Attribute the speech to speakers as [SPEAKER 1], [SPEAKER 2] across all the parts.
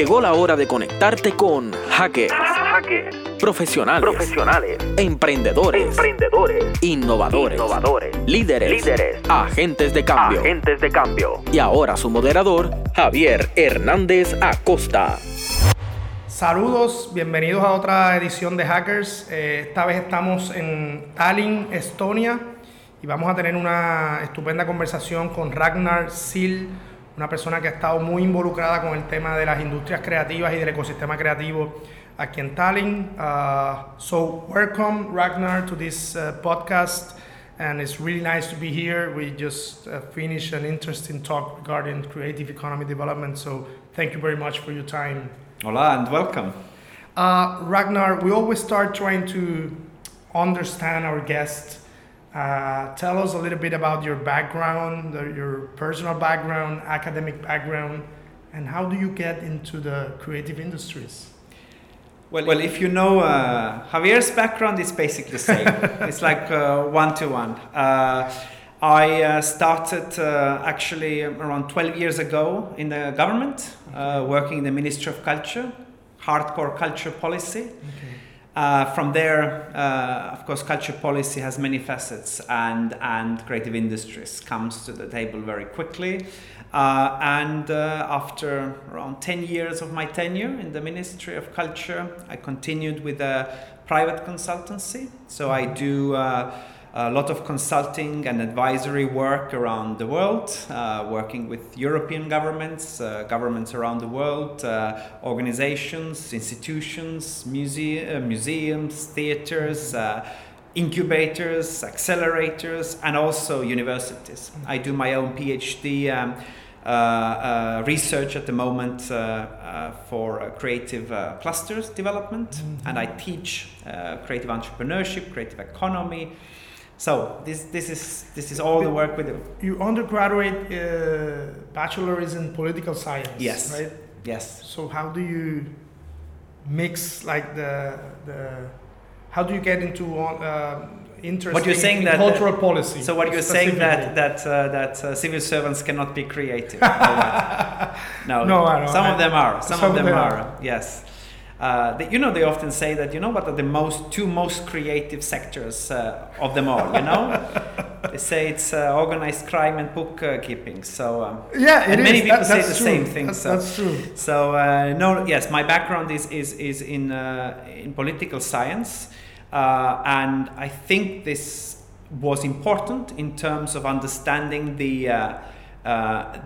[SPEAKER 1] Llegó la hora de conectarte con hackers, profesionales,
[SPEAKER 2] profesionales,
[SPEAKER 1] emprendedores,
[SPEAKER 2] emprendedores,
[SPEAKER 1] innovadores,
[SPEAKER 2] innovadores,
[SPEAKER 1] líderes,
[SPEAKER 2] líderes,
[SPEAKER 1] agentes de cambio.
[SPEAKER 2] agentes de cambio.
[SPEAKER 1] Y ahora su moderador, Javier Hernández Acosta.
[SPEAKER 3] Saludos, bienvenidos a otra edición de Hackers. Eh, esta vez estamos en Tallinn, Estonia, y vamos a tener una estupenda conversación con Ragnar Sil, una persona que ha estado muy involucrada con el tema de las industrias creativas y del ecosistema creativo aquí en Tallinn. Uh, so, welcome, Ragnar, to this uh, podcast. And it's really nice to be here. We just uh, finished an interesting talk regarding creative economy development. So, thank you very much for your time.
[SPEAKER 4] Hola and welcome.
[SPEAKER 3] Uh, Ragnar, we always start trying to understand our guest. Uh, tell us a little bit about your background, your personal background, academic background, and how do you get into the creative industries?
[SPEAKER 4] Well, well if you know uh, Javier's background, it's basically the same. it's like one to one. I uh, started uh, actually around 12 years ago in the government, uh, working in the Ministry of Culture, hardcore culture policy. Okay. Uh, from there, uh, of course, culture policy has many facets, and and creative industries comes to the table very quickly. Uh, and after around 10 years of my tenure in the Ministry of Culture, I continued with a private consultancy. So I do a lot of consulting and advisory work around the world, uh, working with European governments, uh, governments around the world, uh, organizations, institutions, muse- uh, museums, theaters, uh, incubators, accelerators, and also universities. I do my own PhD. Um, uh, research at the moment for creative clusters development, mm-hmm. and I teach creative entrepreneurship, creative economy, so this this is this is all the work we do.
[SPEAKER 3] You undergraduate uh, bachelor is in political science.
[SPEAKER 4] Yes.
[SPEAKER 3] Right.
[SPEAKER 4] Yes.
[SPEAKER 3] So how do you mix like the the how do you get into uh, interest
[SPEAKER 4] what you're
[SPEAKER 3] in,
[SPEAKER 4] saying
[SPEAKER 3] in
[SPEAKER 4] that
[SPEAKER 3] cultural policy?
[SPEAKER 4] So what you're saying that that uh, that uh, civil servants cannot be creative? no,
[SPEAKER 3] no,
[SPEAKER 4] some
[SPEAKER 3] I,
[SPEAKER 4] of them are. Some,
[SPEAKER 3] some
[SPEAKER 4] of them, them are.
[SPEAKER 3] are.
[SPEAKER 4] Yes. Uh, they, you know, they often say that you know what are the most two most creative sectors uh, of them all. You know, they say it's uh, organized crime and bookkeeping. So um,
[SPEAKER 3] yeah,
[SPEAKER 4] and many people
[SPEAKER 3] that,
[SPEAKER 4] say the
[SPEAKER 3] true.
[SPEAKER 4] same thing.
[SPEAKER 3] That's,
[SPEAKER 4] so
[SPEAKER 3] that's true.
[SPEAKER 4] So uh, no, yes, my background is is is in uh, in political science, and I think this was important in terms of understanding the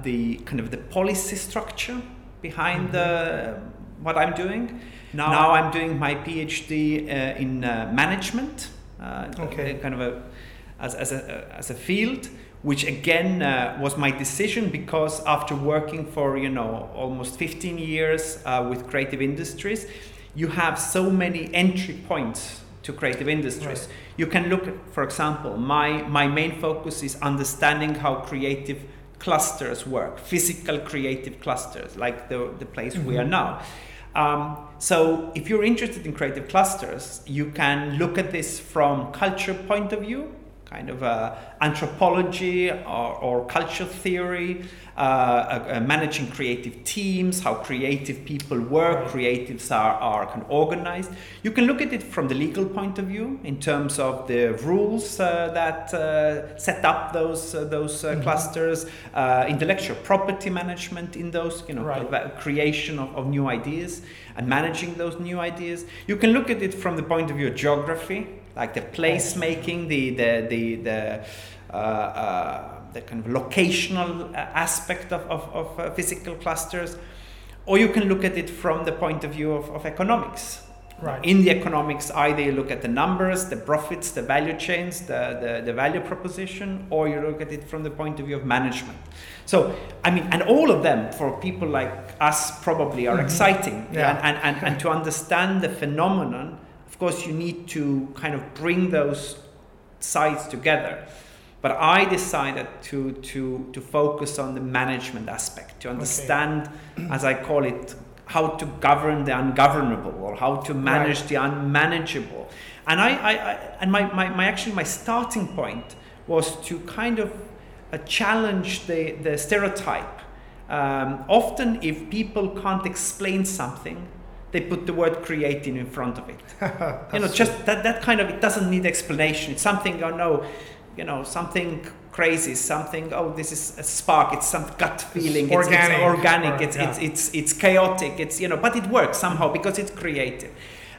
[SPEAKER 4] the kind of the policy structure behind mm-hmm. the what I'm doing. Now, now I'm doing my PhD uh, in uh, management, uh,
[SPEAKER 3] okay.
[SPEAKER 4] kind of a as, as a as a field, which again uh, was my decision because after working for you know almost 15 years uh, with creative industries, you have so many entry points to creative industries.
[SPEAKER 3] Right.
[SPEAKER 4] You can look, at, for example, my my main focus is understanding how creative clusters work, physical creative clusters, like the the place mm-hmm. we are now. Um, so if you're interested in creative clusters, you can look at this from culture point of view, kind of uh, anthropology or, or, culture theory, uh, uh, managing creative teams, how creative people work, creatives are, are kind of organized. You can look at it from the legal point of view in terms of the rules uh, that uh, set up those uh, those mm-hmm. clusters, intellectual property management in those, you know,
[SPEAKER 3] right.
[SPEAKER 4] creation of, of new ideas and managing those new ideas. You can look at it from the point of view of geography, like the place making, the the the, the uh, uh, the kind of locational uh, aspect of, of, of uh, physical clusters, or you can look at it from the point of view of, of economics.
[SPEAKER 3] Right.
[SPEAKER 4] In the economics, either you look at the numbers, the profits, the value chains, the, the, the value proposition, or you look at it from the point of view of management. So, I mean, and all of them for people like us probably are mm-hmm. exciting.
[SPEAKER 3] Yeah.
[SPEAKER 4] And, and, and, and to understand the phenomenon, of course, you need to kind of bring those sides together. But I decided to, to, to focus on the management aspect, to understand, okay. as I call it, how to govern the ungovernable or how to manage right. the unmanageable. And I, I, I, and my, my, my actually my starting point was to kind of uh, challenge the, the stereotype Um, often, if people can't explain something, they put the word creating in front of it. you know, just that, that kind of, it doesn't need explanation. It's something, oh no, you know, something crazy, something, oh, this is a spark, it's some gut feeling,
[SPEAKER 3] it's, it's organic,
[SPEAKER 4] it's, organic, or, it's, yeah. it's, it's, it's chaotic, it's, you know, but it works somehow because it's creative.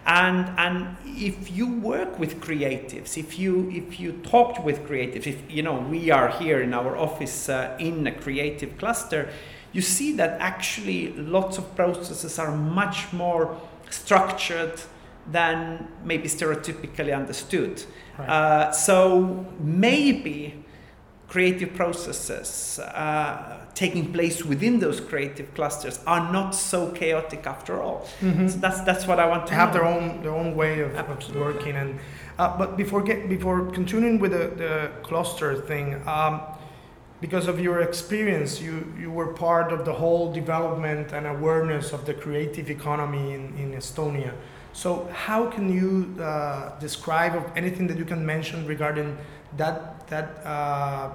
[SPEAKER 4] And, and if you work with creatives, if you, if you talk with creatives, if, you know, we are here in our office uh, in a creative cluster, you see that actually lots of processes are much more structured than maybe stereotypically understood. Right. Uh, so maybe creative processes uh, taking place within those creative clusters are not so chaotic after all. Mm-hmm. So that's that's what I want to
[SPEAKER 3] have know. their own their own way of, of working. And uh, but before get before continuing with the, the cluster thing. Um, because of your experience, you, you were part of the whole development and awareness of the creative economy in, in Estonia. So, how can you uh, describe anything that you can mention regarding that that uh,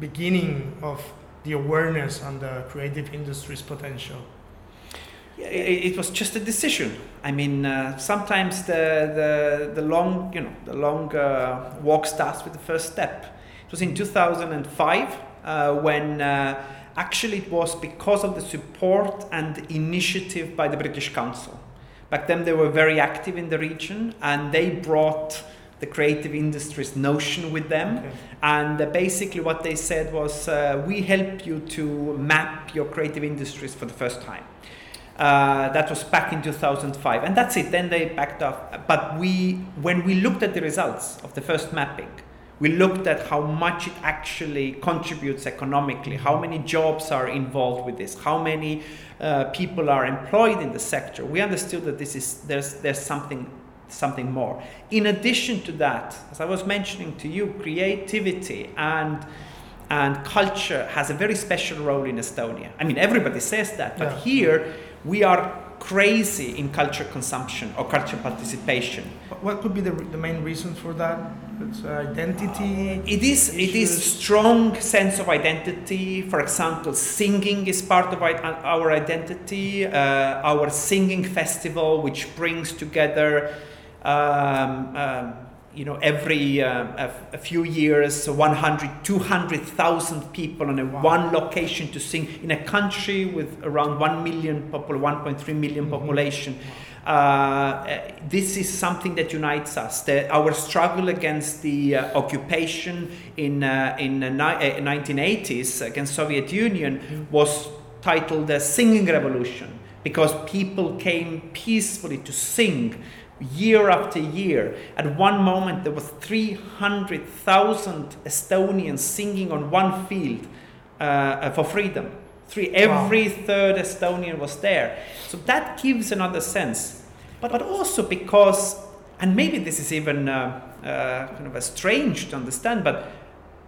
[SPEAKER 3] beginning of the awareness on the creative industry's potential?
[SPEAKER 4] It, was just a decision. I mean, uh, sometimes the, the the long you know the long uh, walk starts with the first step. It was in 2005 uh, when uh, actually it was because of the support and initiative by the British Council. Back then, they were very active in the region and they brought the creative industries notion with them. Okay. And uh, basically, what they said was, uh, We help you to map your creative industries for the first time. Uh, that was back in 2005, and that's it. Then they backed off. But we, when we looked at the results of the first mapping, we looked at how much it actually contributes economically, how many jobs are involved with this, how many uh, people are employed in the sector. We understood that this is there's there's something something more. In addition to that, as I was mentioning to you, creativity and and culture has a very special role in Estonia. I mean, everybody says that, but yeah. here we are crazy in culture consumption or culture participation.
[SPEAKER 3] What could be the, the main reason for that? It's identity.
[SPEAKER 4] It is. Issues. It is strong sense of identity. For example, singing is part of our identity. Uh, our singing festival, which brings together. Um, um, you know, every uh, a, a, few years, 100, 200,000 people in a wow. one location to sing in a country with around 1 million, popul- 1.3 million mm-hmm. population. Uh, this is something that unites us. The, our struggle against the uh, occupation in uh, in the ni- 1980s uh, against Soviet Union was titled the Singing Revolution because people came peacefully to sing year after year. At one moment, there was 300,000 Estonians singing on one field uh, for freedom. Three, every wow. third Estonian was there. So that gives another sense. But, but also because, and maybe this is even uh, uh, kind of a strange to understand, but,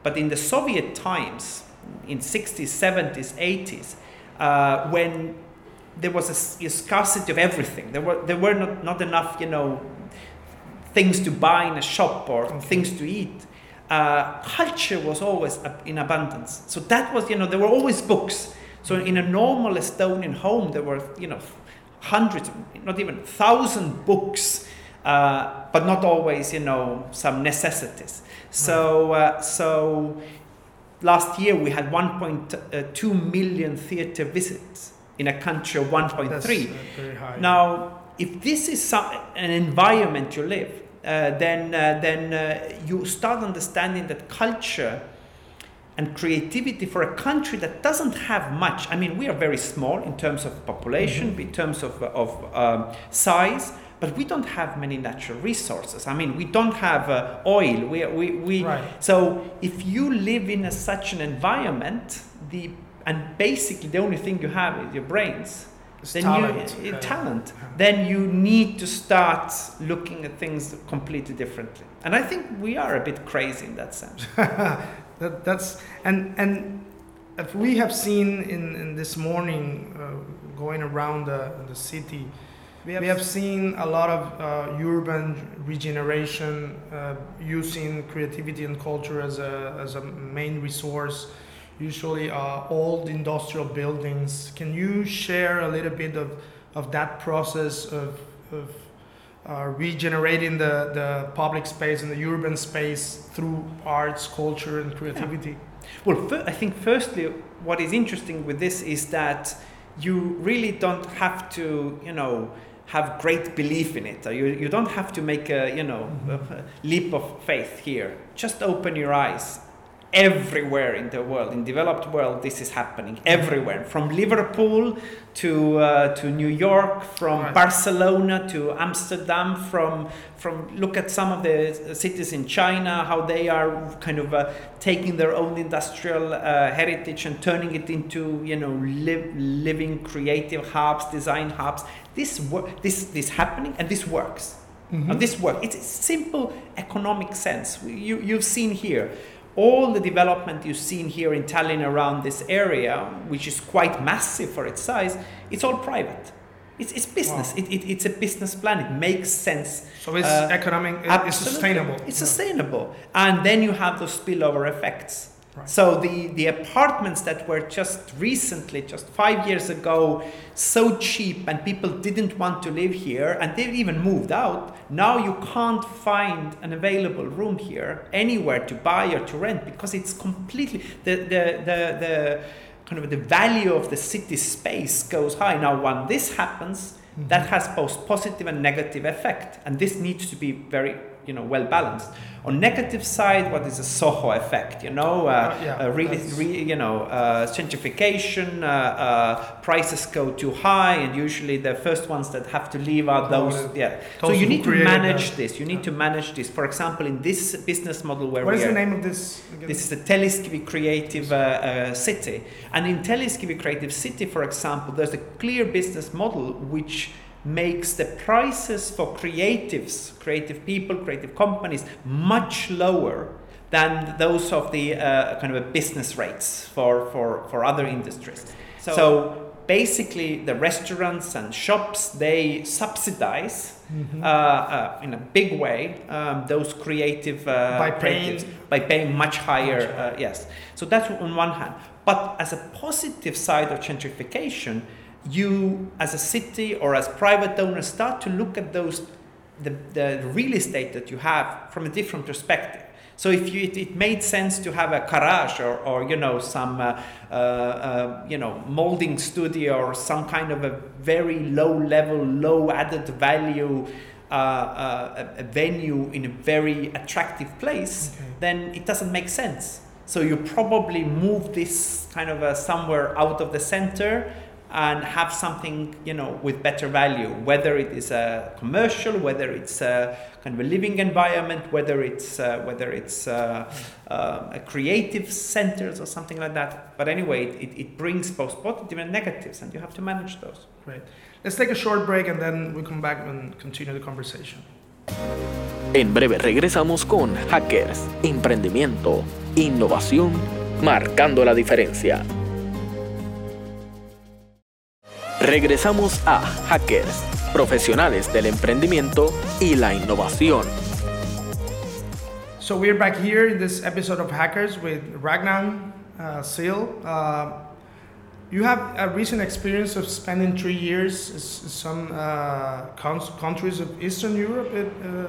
[SPEAKER 4] but in the Soviet times, in 60s, 70s, 80s, uh, when there was a, a, scarcity of everything. There were there were not, not enough, you know, things to buy in a shop or okay. things to eat. Uh, culture was always in abundance. So that was, you know, there were always books. So in a normal Estonian home, there were, you know, hundreds, not even thousand books, uh, but not always, you know, some necessities. So, uh, so last year we had 1.2 million theater visits in a country of 1.3. Uh, now, if this is some, an environment you live, uh, then uh, then uh, you start understanding that culture and creativity for a country that doesn't have much. I mean, we are very small in terms of population, mm-hmm. in terms of of um, size. But we don't have many natural resources. I mean, we don't have uh, oil. We, we, we right. So if you live in a, such an environment, the and basically the only thing you have is your brains
[SPEAKER 3] it's then talent.
[SPEAKER 4] you uh, talent then you need to start looking at things completely differently and i think we are a bit crazy in that sense
[SPEAKER 3] that, that's and and if we have seen in, in this morning uh, going around the, the city we have, we have seen a lot of uh, urban regeneration uh, using creativity and culture as a, as a main resource usually uh, old industrial buildings. Can you share a little bit of, of that process of, of uh, regenerating the, the public space and the urban space through arts, culture, and creativity?
[SPEAKER 4] Yeah. Well, I think firstly, what is interesting with this is that you really don't have to, you know, have great belief in it. You, you don't have to make a, you know, a leap of faith here. Just open your eyes everywhere in the world in developed world this is happening everywhere. From liverpool to uh, to new york from right. barcelona to amsterdam from from look at some of the cities in china how they are kind of uh, taking their own industrial uh, heritage and turning it into you know live, living creative hubs design hubs. This work this this happening and this works. Mm-hmm. this work it's a simple economic sense. You, you've seen here all the development you've seen here in Tallinn around this area, which is quite massive for its size, it's all private. It's, it's business. Wow. It, it, it's a business plan. It makes sense.
[SPEAKER 3] So it's uh, economic. It's sustainable.
[SPEAKER 4] It's yeah. sustainable, and then you have those spillover effects. So the, the apartments that were just recently, just five years ago, so cheap and people didn't want to live here and they've even moved out. Now you can't find an available room here anywhere to buy or to rent because it's completely the the the, the kind of the value of the city space goes high. Now when this happens, mm-hmm. that has both positive and negative effect, and this needs to be very you know well balanced. On negative side, what is a Soho effect? You know, uh, uh, yeah, uh, really, re, you know, uh, gentrification. Uh, uh, prices go too high, and usually the first ones that have to leave are those. Yeah. so you need to manage this. You need to manage this. For example, in this business model where
[SPEAKER 3] what is the name of this?
[SPEAKER 4] Again? This is the Telliskivi Creative City, and in Telliskivi Creative City, for example, there's a clear business model which makes the prices for creatives, creative people, creative companies much lower than those of the uh, kind of a business rates for, for, for other industries. So, so basically, the restaurants and shops they subsidize mm-hmm. uh, uh, in a big way um, those creative
[SPEAKER 3] uh, by paying
[SPEAKER 4] by paying much higher. Much higher. Uh, yes, so that's on one hand. But as a positive side of gentrification, you as a city or as private owners start to look at those the, the real estate that you have from a different perspective so if you, it, it made sense to have a garage or, or you know some uh, uh, uh, you know molding studio or some kind of a very low level low added value uh, uh, a, a, venue in a very attractive place okay. then it doesn't make sense so you probably move this kind of a somewhere out of the center and have something you know with better value whether it is a commercial whether it's a kind of a living environment whether it's uh, whether it's uh, uh, a creative centers or something like that. But anyway it, it brings both positive and negatives and you have to manage those.
[SPEAKER 3] Right let's take a short break and then we come back and continue the conversation.
[SPEAKER 1] En breve regresamos con hackers emprendimiento innovación marcando la diferencia Regresamos a Hackers, profesionales del emprendimiento y la innovación.
[SPEAKER 3] So we're back here in this episode of Hackers with Ragnar uh, Siil. Uh, you have a recent experience of spending three years in some uh, countries of Eastern Europe. Uh,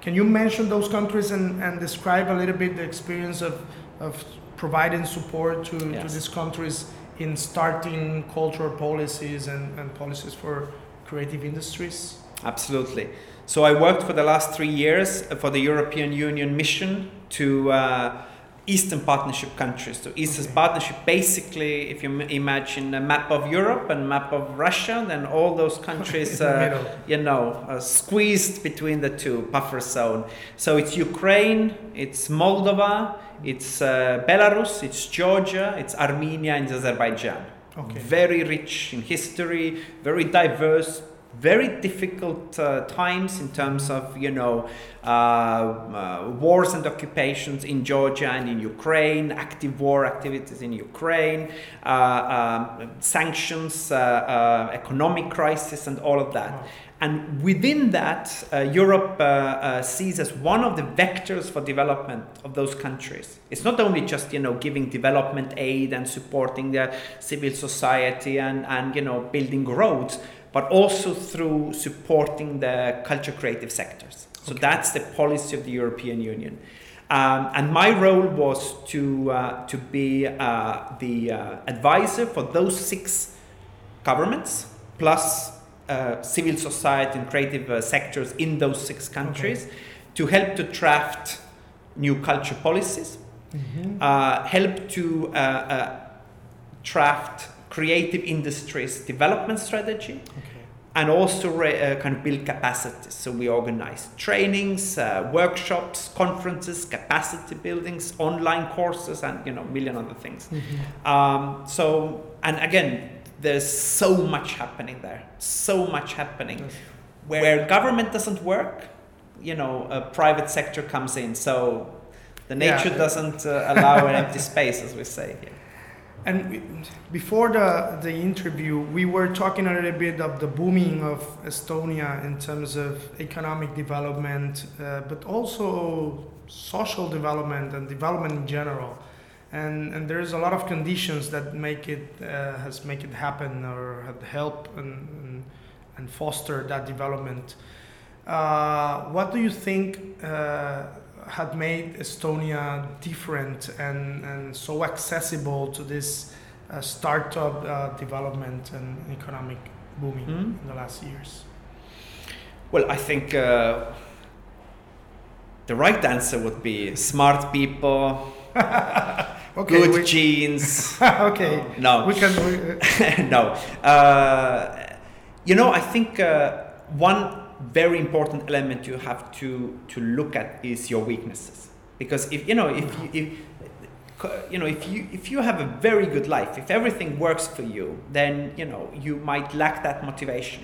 [SPEAKER 3] can you mention those countries and, and describe a little bit the experience of, of providing support to, yes. to these countries in starting cultural policies and, and policies for creative industries?
[SPEAKER 4] Absolutely. So I worked for the last three years for the European Union mission to uh, Eastern Partnership countries. So Eastern okay. Partnership, basically, if you imagine a map of Europe and map of Russia, then all those countries, uh, you know, uh, squeezed between the two buffer zone. So it's Ukraine, it's Moldova, it's uh, Belarus, it's Georgia, it's Armenia, and Azerbaijan. Okay. Very rich in history, very diverse, very difficult uh, times in terms of you know uh, uh, wars and occupations in Georgia and in Ukraine, active war activities in Ukraine, uh, um, sanctions, uh, uh, economic crisis, and all of that. Wow. And within that, Europe sees as one of the vectors for development of those countries. It's not only just you know giving development aid and supporting the civil society and, and you know building roads, but also through supporting the culture creative sectors. So okay. that's the policy of the European Union. Um, and my role was to, uh, to be uh, the uh, advisor for those six governments, plus uh, civil society and creative uh, sectors in those six countries, okay. to help to draft new culture policies, mm-hmm. Uh, help to draft creative industries development strategy. Okay. And also re- uh, kind of build capacities. So we organize trainings, uh, workshops, conferences, capacity buildings, online courses, and you know, a million other things. Mm-hmm. Um, so, and again, there's so much happening there, so much happening. Yes. Where, where government doesn't work, you know, a private sector comes in. So the nature yeah. doesn't uh, allow an empty space, as we say here.
[SPEAKER 3] And before the, the interview, we were talking a little bit of the booming of Estonia in terms of economic development, uh, but also social development and development in general. And, and there's a lot of conditions that make it uh, has make it happen or help and, and, and foster that development. Uh, what do you think uh, had made Estonia different and, and so accessible to this uh, startup uh, development and economic booming mm-hmm. in the last years?
[SPEAKER 4] Well, I think uh, the right answer would be smart people, okay, good we, genes.
[SPEAKER 3] okay.
[SPEAKER 4] no.
[SPEAKER 3] We can. We,
[SPEAKER 4] no. Uh, you know, I think uh, one very important element you have to to look at is your weaknesses. Because if you know if you if you know if you if you have a very good life if everything works for you then you know you might lack that motivation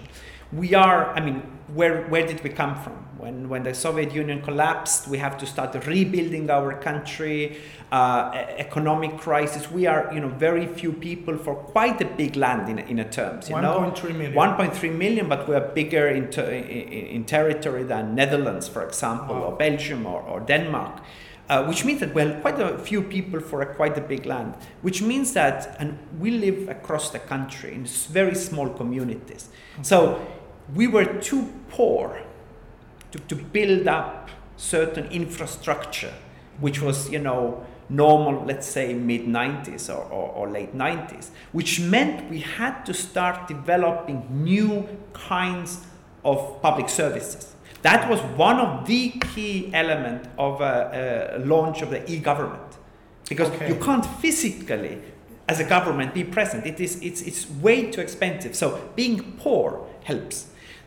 [SPEAKER 4] we are i mean where where did we come from when when the soviet union collapsed we have to start rebuilding our country uh, economic crisis we are you know very few people for quite a big land in, in a terms you 1. know
[SPEAKER 3] 1.3 million
[SPEAKER 4] 1.3 million but we are bigger in, ter- in, in, territory than netherlands for example wow. or belgium or, or denmark uh, which means that we're quite a few people for a quite a big land, which means that, and we live across the country in very small communities. Okay. So we were too poor to, to build up certain infrastructure, which was, you know, normal, let's say mid 90s or, or, or, late 90s, which meant we had to start developing new kinds of public services. That was one of the key element of a, a launch of the e-government, because okay. you can't physically, as a government, be present. It is it's it's way too expensive. So being poor helps.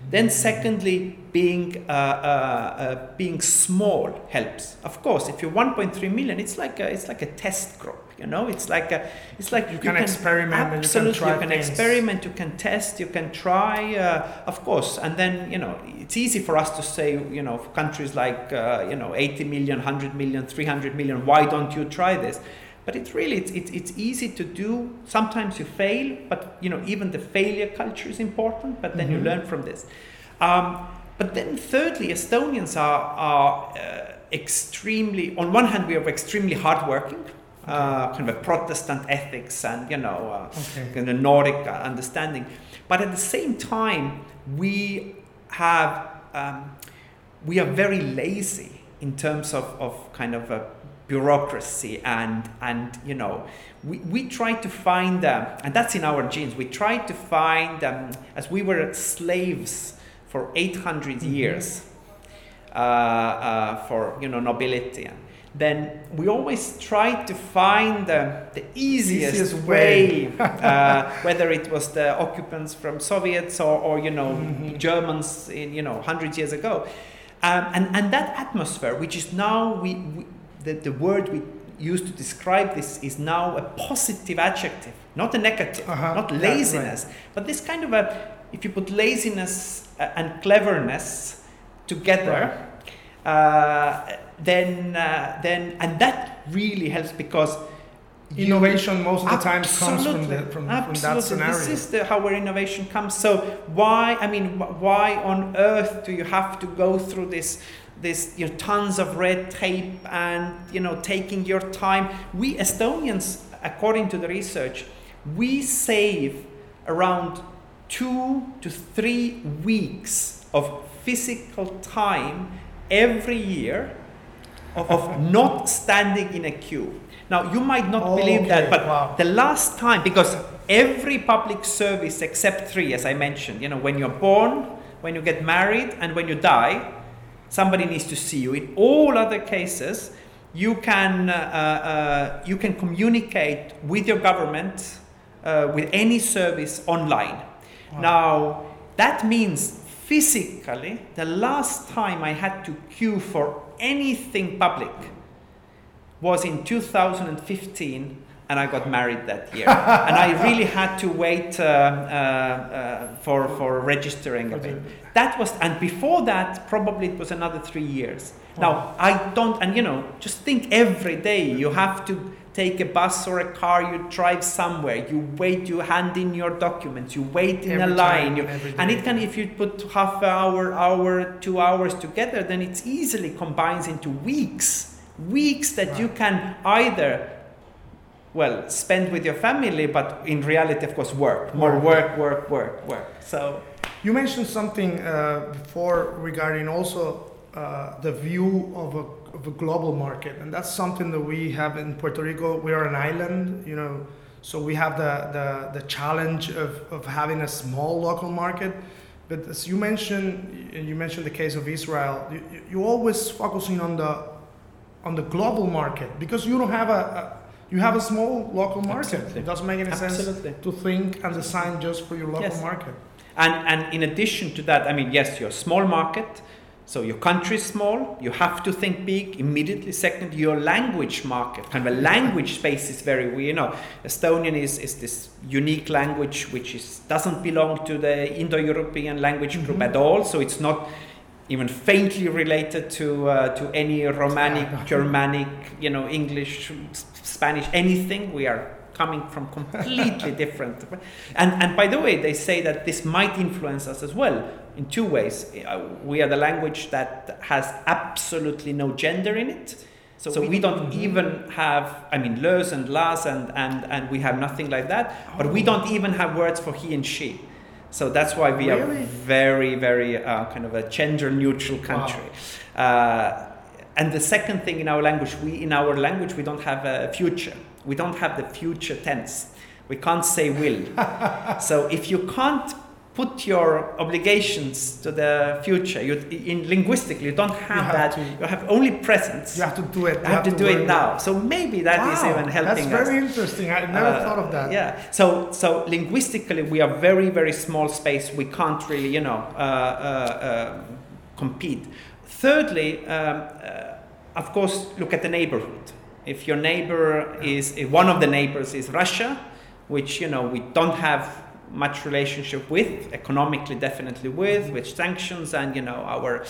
[SPEAKER 4] Then, secondly, being uh, uh, uh, being small helps. Of course, if you're 1.3 million, it's like a, it's like a test group. You know, it's like a, it's like
[SPEAKER 3] you, you can, can, experiment.
[SPEAKER 4] Absolutely,
[SPEAKER 3] you
[SPEAKER 4] can, you can experiment. You can test. You can try. Uh, of course, and then you know, it's easy for us to say, you know, countries like uh, you know, 80 million, 100 million, 300 million. Why don't you try this? But it's really it's, it's, it's easy to do sometimes you fail but you know even the failure culture is important but then mm-hmm. you learn from this um, but then thirdly estonians are, are uh, extremely on one hand we are extremely hardworking uh, kind of a protestant ethics and you know uh, okay. kind of nordic understanding but at the same time we have um, we are very lazy in terms of, of kind of a bureaucracy and and you know we, we try to find uh, and that's in our genes we try to find um, as we were slaves for 800 mm-hmm. years uh, uh, for you know nobility then we always try to find the easiest, easiest way, way uh, whether it was the occupants from soviets or, or you know mm-hmm. germans in you know 100 years ago um, and, and that atmosphere which is now we, we the, the word we used to describe this is now a positive adjective, not a negative,
[SPEAKER 3] Uh-huh.
[SPEAKER 4] not
[SPEAKER 3] Yeah,
[SPEAKER 4] laziness, but this kind of a, if you put laziness uh, and cleverness together, uh, then, uh, then, and that really helps because you-
[SPEAKER 3] Innovation most of the time comes from, the, from, from that scenario.
[SPEAKER 4] This is the, how where innovation comes. So why? I mean, why on earth do you have to go through this? This you know, tons of red tape and you know taking your time. We Estonians, according to the research, we save around two to three weeks of physical time every year of, of not standing in a queue. Now, you might not
[SPEAKER 3] Oh,
[SPEAKER 4] believe that, but
[SPEAKER 3] wow.
[SPEAKER 4] the last time, because every public service except three, as I mentioned, you know, when you're born, when you get married, and when you die, somebody needs to see you. In all other cases, you can, uh, uh, you can communicate with your government, uh, with any service online.
[SPEAKER 3] Wow.
[SPEAKER 4] Now, that means physically, the last time I had to queue for anything public was in 2015 and I got married that year. and I really had to wait uh, uh, uh, for, for registering a bit. That was, and before that, probably it was another three years. Now, I don't, and you know, just think every day you have to take a bus or a car, you drive somewhere, you wait, you hand in your documents, you wait in
[SPEAKER 3] Every
[SPEAKER 4] a line,
[SPEAKER 3] time,
[SPEAKER 4] you, and it can, if you put half an hour, hour, two hours together, then it's easily combines into weeks. Weeks that you can either, well, spend with your family, but in reality, of course, work. More
[SPEAKER 3] Work.
[SPEAKER 4] work, work, work. So,
[SPEAKER 3] You mentioned something uh, before regarding also uh, the view of a, of a global market, and that's something that we have in Puerto Rico. We are an island, you know, so we have the, the, the challenge of, of having a small local market. But as you mentioned, you mentioned the case of Israel. You, you- you're always focusing on the on the global market because you don't have a, a you have a small local market.
[SPEAKER 4] Absolutely.
[SPEAKER 3] It doesn't make any
[SPEAKER 4] Absolutely.
[SPEAKER 3] sense to think and design just for your local
[SPEAKER 4] Yes.
[SPEAKER 3] market.
[SPEAKER 4] and, and in addition to that, I mean, yes, you're a small market, so your country is small, you have to think big immediately. Second, your language market, kind of a language space is very, you know, Estonian is, is this unique language which is, doesn't belong to the Indo-European language group
[SPEAKER 3] Mhm.
[SPEAKER 4] at all, so it's not even faintly related to, uh, to any Romanic, Germanic, you know, English, Spanish, anything. We are coming from completely different. And, and by the way, they say that this might influence us as well in two ways. Uh, We are the language that has absolutely no gender in it. So, so we don't
[SPEAKER 3] Mhm.
[SPEAKER 4] even have, I mean, lös and las, and, and, and we have nothing like that. But we don't even have words for he and she. So that's why we are very, very uh, kind of a gender neutral country. Uh, and the second thing in our language, we in our language we don't have a future. We don't have the future tense. We can't say will. so if you can't put your obligations to the future, you, in linguistically you don't have,
[SPEAKER 3] have
[SPEAKER 4] that.
[SPEAKER 3] to-
[SPEAKER 4] You have only presence.
[SPEAKER 3] You have to do it.
[SPEAKER 4] You have to do it now. So maybe that is
[SPEAKER 3] Wow,
[SPEAKER 4] even helping
[SPEAKER 3] That's
[SPEAKER 4] us.
[SPEAKER 3] very interesting. I never
[SPEAKER 4] Uh,
[SPEAKER 3] thought of that.
[SPEAKER 4] Yeah. So so linguistically, we are very very small space. We can't really you know uh, uh, uh, compete. Thirdly, um, uh, of course, look at the neighborhood. If your neighbor is if one of the neighbors is Russia, which you know we don't have much relationship with economically definitely with with sanctions and you know our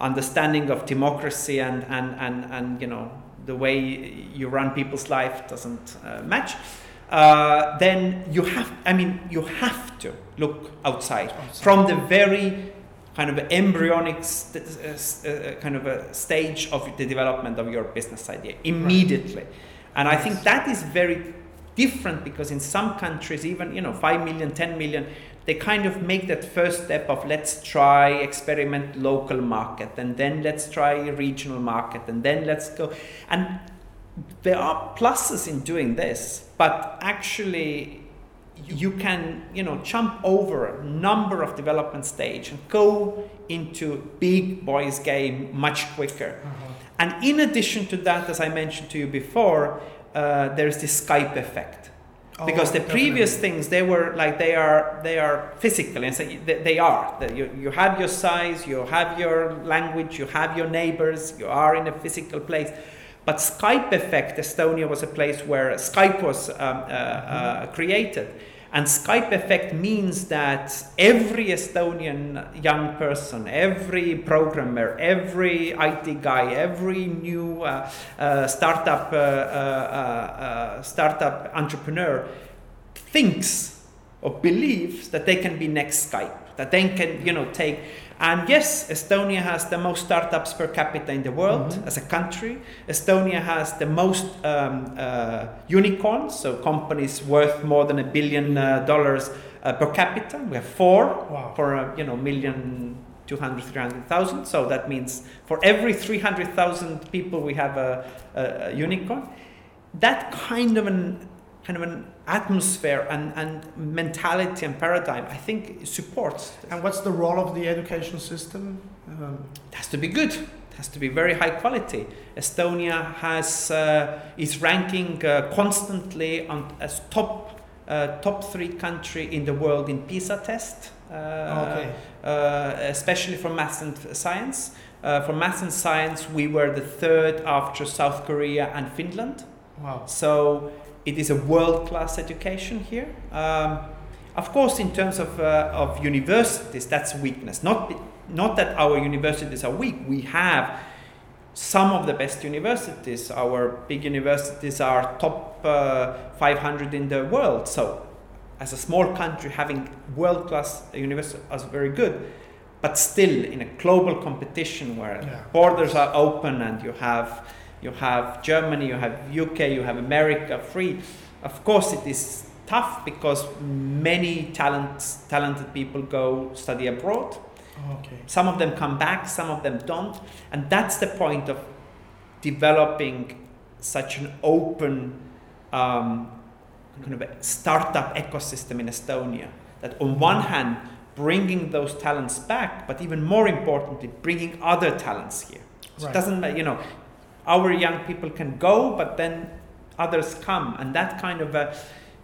[SPEAKER 4] understanding of democracy and and and, and you know the way you run people's life doesn't uh, match uh, then you have i mean you have to look outside,
[SPEAKER 3] Outside.
[SPEAKER 4] from the very kind of embryonic st- uh, uh, kind of a stage of the development of your business idea immediately. And i think that is very different because in some countries even you know 5 million 10 million they kind of make that first step of let's try experiment local market and then let's try regional market and then let's go. And there are pluses in doing this but actually you can you know jump over a number of development stage and go into big boys game much quicker.
[SPEAKER 3] Uh-huh.
[SPEAKER 4] and in addition to that as i mentioned to you before uh, there's this skype effect. Because
[SPEAKER 3] Oh,
[SPEAKER 4] the previous things they were like they are they are physical. And so they, they are. That you, you have your size you have your language you have your neighbors you are in a physical place But Skype Effect, Estonia was a place where Skype was um, uh, uh, created. And Skype Effect means that every Estonian young person, every programmer, every IT guy, every new uh, uh, startup, uh, uh, uh, startup entrepreneur thinks or believes that they can be next Skype, that they can, you know, take and yes, Estonia has the most startups per capita in the world mm-hmm. as a country. Estonia has the most um, uh, unicorns, so companies worth more than a billion uh, dollars uh, per capita. We have four wow. for a you know million. 200, 300,000. So that means for every 300,000 people, we have a, a, a unicorn. That kind of an kind of an atmosphere and, and mentality and paradigm, I think supports.
[SPEAKER 3] And what's the role of the education system? Um,
[SPEAKER 4] it has to be good. It has to be very high quality. Estonia has uh, is ranking uh, constantly on, as top uh, top three country in the world in PISA test. Uh, okay. Uh, especially for math and science. Uh, for math and science, we were the third after South Korea and Finland.
[SPEAKER 3] Wow.
[SPEAKER 4] So it is a world class education here. Um, of course, in terms of, uh, of universities, that's weakness. Not, not that our universities are weak, we have some of the best universities. Our big universities are top uh, 500 in the world. So, as a small country, having world class universities is very good. But still, in a global competition where yeah. borders are open and you have you have Germany, you have UK, you have America free. Of course, it is tough because many talents, talented people go study abroad.
[SPEAKER 3] Okay.
[SPEAKER 4] Some of them come back, some of them don't, and that's the point of developing such an open um, kind of startup ecosystem in Estonia. That on one hand, bringing those talents back, but even more importantly, bringing other talents here. So right. it doesn't, matter, you know, our young people can go, but then others come. And that kind of a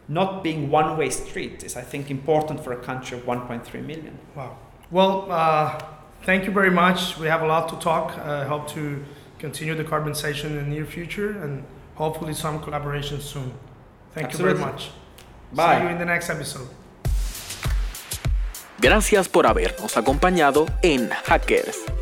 [SPEAKER 4] not being one way street is, I think, important for a country of 1.3 million.
[SPEAKER 3] Wow. Well, uh, thank you very much. We have a lot to talk. I uh, hope to continue the conversation in the near future and hopefully some collaboration soon. Thank Absolutely. you very much.
[SPEAKER 4] Bye.
[SPEAKER 3] See you in the next episode.
[SPEAKER 1] Gracias por habernos acompañado en Hackers.